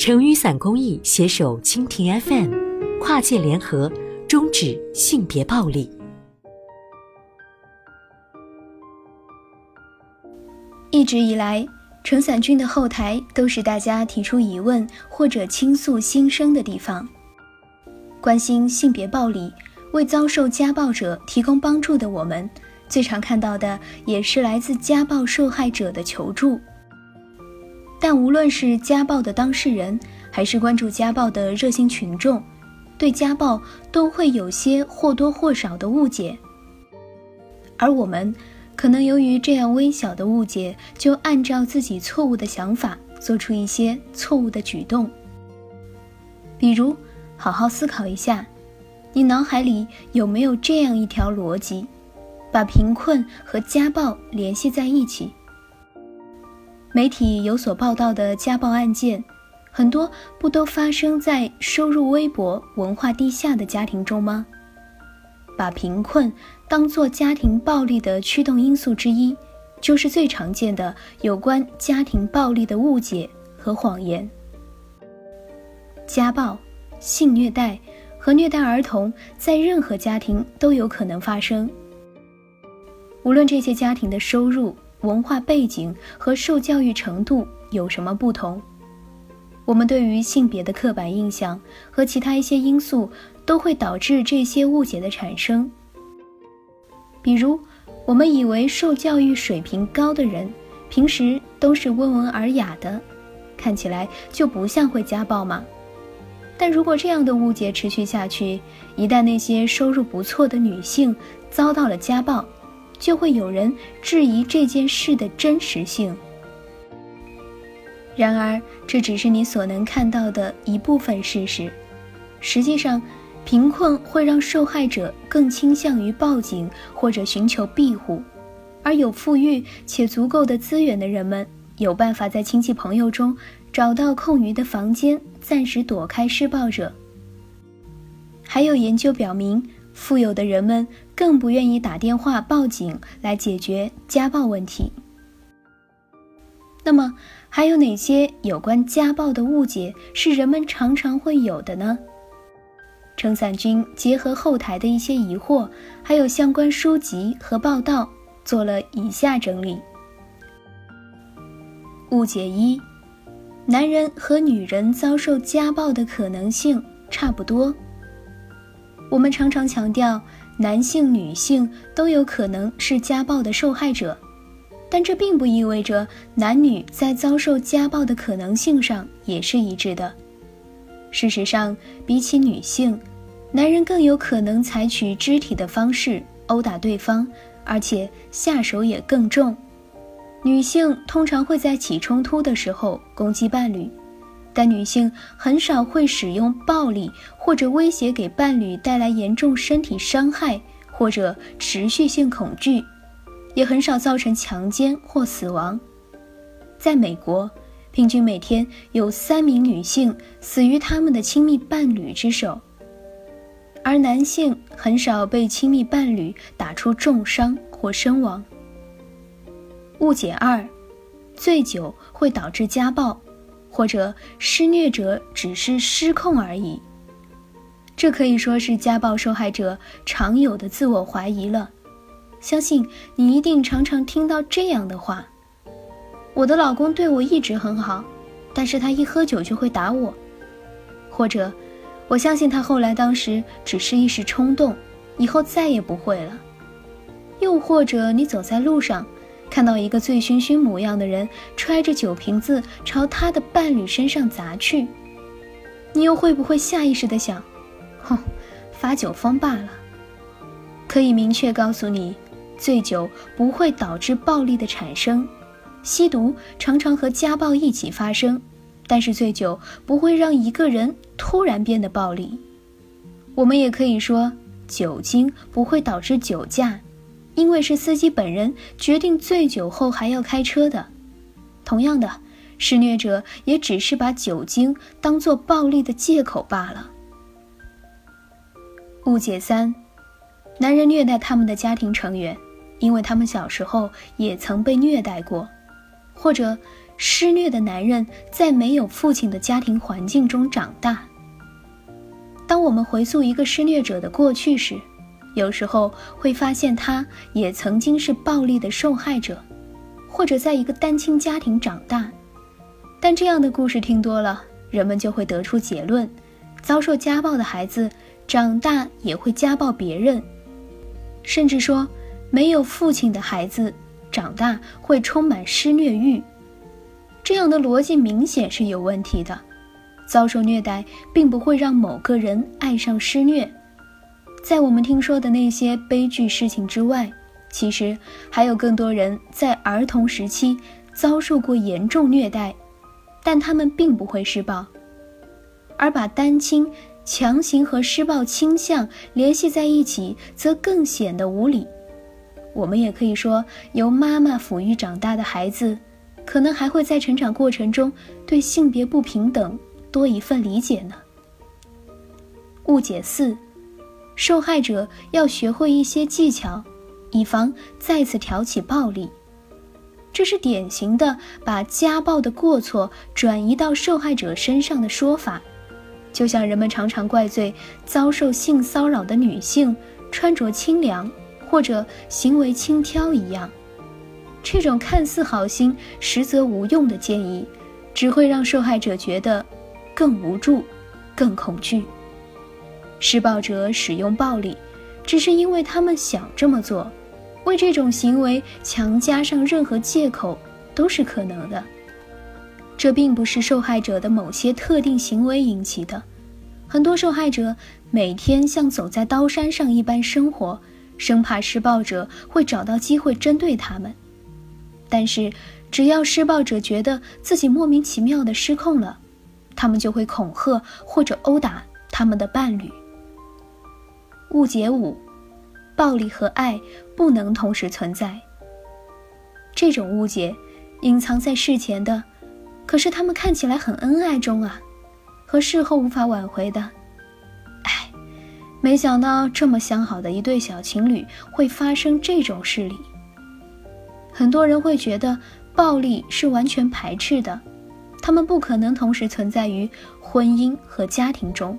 成雨伞公益携手蜻蜓 FM，跨界联合，终止性别暴力。一直以来，撑伞君的后台都是大家提出疑问或者倾诉心声的地方。关心性别暴力，为遭受家暴者提供帮助的我们，最常看到的也是来自家暴受害者的求助。但无论是家暴的当事人，还是关注家暴的热心群众，对家暴都会有些或多或少的误解。而我们，可能由于这样微小的误解，就按照自己错误的想法做出一些错误的举动。比如，好好思考一下，你脑海里有没有这样一条逻辑，把贫困和家暴联系在一起？媒体有所报道的家暴案件，很多不都发生在收入微薄、文化低下的家庭中吗？把贫困当作家庭暴力的驱动因素之一，就是最常见的有关家庭暴力的误解和谎言。家暴、性虐待和虐待儿童在任何家庭都有可能发生，无论这些家庭的收入。文化背景和受教育程度有什么不同？我们对于性别的刻板印象和其他一些因素都会导致这些误解的产生。比如，我们以为受教育水平高的人平时都是温文尔雅的，看起来就不像会家暴吗？但如果这样的误解持续下去，一旦那些收入不错的女性遭到了家暴，就会有人质疑这件事的真实性。然而，这只是你所能看到的一部分事实。实际上，贫困会让受害者更倾向于报警或者寻求庇护，而有富裕且足够的资源的人们，有办法在亲戚朋友中找到空余的房间，暂时躲开施暴者。还有研究表明。富有的人们更不愿意打电话报警来解决家暴问题。那么，还有哪些有关家暴的误解是人们常常会有的呢？撑伞君结合后台的一些疑惑，还有相关书籍和报道，做了以下整理。误解一：男人和女人遭受家暴的可能性差不多。我们常常强调，男性、女性都有可能是家暴的受害者，但这并不意味着男女在遭受家暴的可能性上也是一致的。事实上，比起女性，男人更有可能采取肢体的方式殴打对方，而且下手也更重。女性通常会在起冲突的时候攻击伴侣。但女性很少会使用暴力或者威胁给伴侣带来严重身体伤害或者持续性恐惧，也很少造成强奸或死亡。在美国，平均每天有三名女性死于他们的亲密伴侣之手，而男性很少被亲密伴侣打出重伤或身亡。误解二：醉酒会导致家暴。或者施虐者只是失控而已，这可以说是家暴受害者常有的自我怀疑了。相信你一定常常听到这样的话：“我的老公对我一直很好，但是他一喝酒就会打我。”或者，我相信他后来当时只是一时冲动，以后再也不会了。又或者，你走在路上。看到一个醉醺醺模样的人揣着酒瓶子朝他的伴侣身上砸去，你又会不会下意识的想：“哼，发酒疯罢了？”可以明确告诉你，醉酒不会导致暴力的产生，吸毒常常和家暴一起发生，但是醉酒不会让一个人突然变得暴力。我们也可以说，酒精不会导致酒驾。因为是司机本人决定醉酒后还要开车的，同样的，施虐者也只是把酒精当作暴力的借口罢了。误解三：男人虐待他们的家庭成员，因为他们小时候也曾被虐待过，或者施虐的男人在没有父亲的家庭环境中长大。当我们回溯一个施虐者的过去时，有时候会发现他也曾经是暴力的受害者，或者在一个单亲家庭长大。但这样的故事听多了，人们就会得出结论：遭受家暴的孩子长大也会家暴别人，甚至说没有父亲的孩子长大会充满施虐欲。这样的逻辑明显是有问题的。遭受虐待并不会让某个人爱上施虐。在我们听说的那些悲剧事情之外，其实还有更多人在儿童时期遭受过严重虐待，但他们并不会施暴，而把单亲强行和施暴倾向联系在一起，则更显得无理。我们也可以说，由妈妈抚育长大的孩子，可能还会在成长过程中对性别不平等。多一份理解呢。误解四，受害者要学会一些技巧，以防再次挑起暴力。这是典型的把家暴的过错转移到受害者身上的说法，就像人们常常怪罪遭受性骚扰的女性穿着清凉或者行为轻佻一样。这种看似好心，实则无用的建议，只会让受害者觉得。更无助，更恐惧。施暴者使用暴力，只是因为他们想这么做，为这种行为强加上任何借口都是可能的。这并不是受害者的某些特定行为引起的。很多受害者每天像走在刀山上一般生活，生怕施暴者会找到机会针对他们。但是，只要施暴者觉得自己莫名其妙的失控了，他们就会恐吓或者殴打他们的伴侣。误解五：暴力和爱不能同时存在。这种误解隐藏在事前的，可是他们看起来很恩爱中啊，和事后无法挽回的。哎，没想到这么相好的一对小情侣会发生这种事理。很多人会觉得暴力是完全排斥的。他们不可能同时存在于婚姻和家庭中，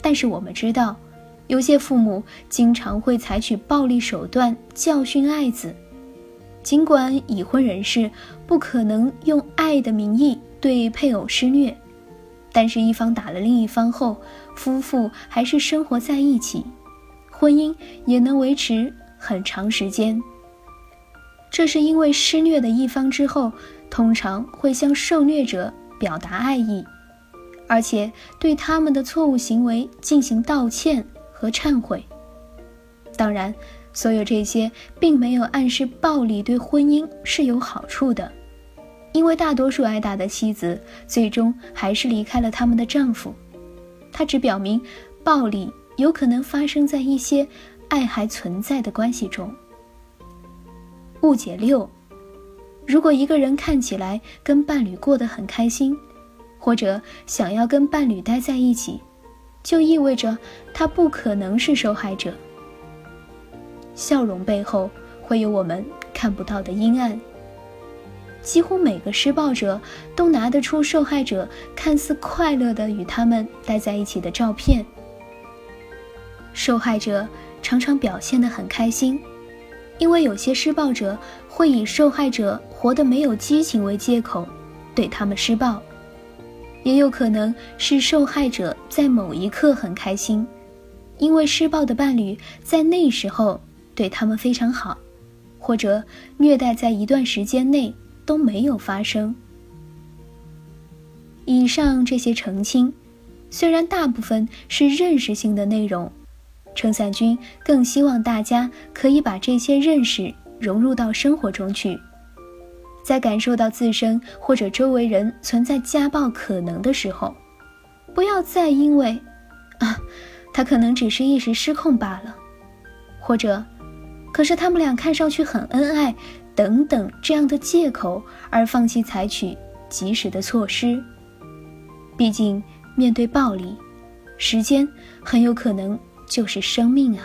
但是我们知道，有些父母经常会采取暴力手段教训爱子。尽管已婚人士不可能用爱的名义对配偶施虐，但是一方打了另一方后，夫妇还是生活在一起，婚姻也能维持很长时间。这是因为施虐的一方之后。通常会向受虐者表达爱意，而且对他们的错误行为进行道歉和忏悔。当然，所有这些并没有暗示暴力对婚姻是有好处的，因为大多数挨打的妻子最终还是离开了他们的丈夫。它只表明暴力有可能发生在一些爱还存在的关系中。误解六。如果一个人看起来跟伴侣过得很开心，或者想要跟伴侣待在一起，就意味着他不可能是受害者。笑容背后会有我们看不到的阴暗。几乎每个施暴者都拿得出受害者看似快乐的与他们待在一起的照片。受害者常常表现得很开心。因为有些施暴者会以受害者活得没有激情为借口，对他们施暴，也有可能是受害者在某一刻很开心，因为施暴的伴侣在那时候对他们非常好，或者虐待在一段时间内都没有发生。以上这些澄清，虽然大部分是认识性的内容。撑伞君更希望大家可以把这些认识融入到生活中去，在感受到自身或者周围人存在家暴可能的时候，不要再因为啊，他可能只是一时失控罢了，或者，可是他们俩看上去很恩爱等等这样的借口而放弃采取及时的措施。毕竟，面对暴力，时间很有可能。就是生命啊！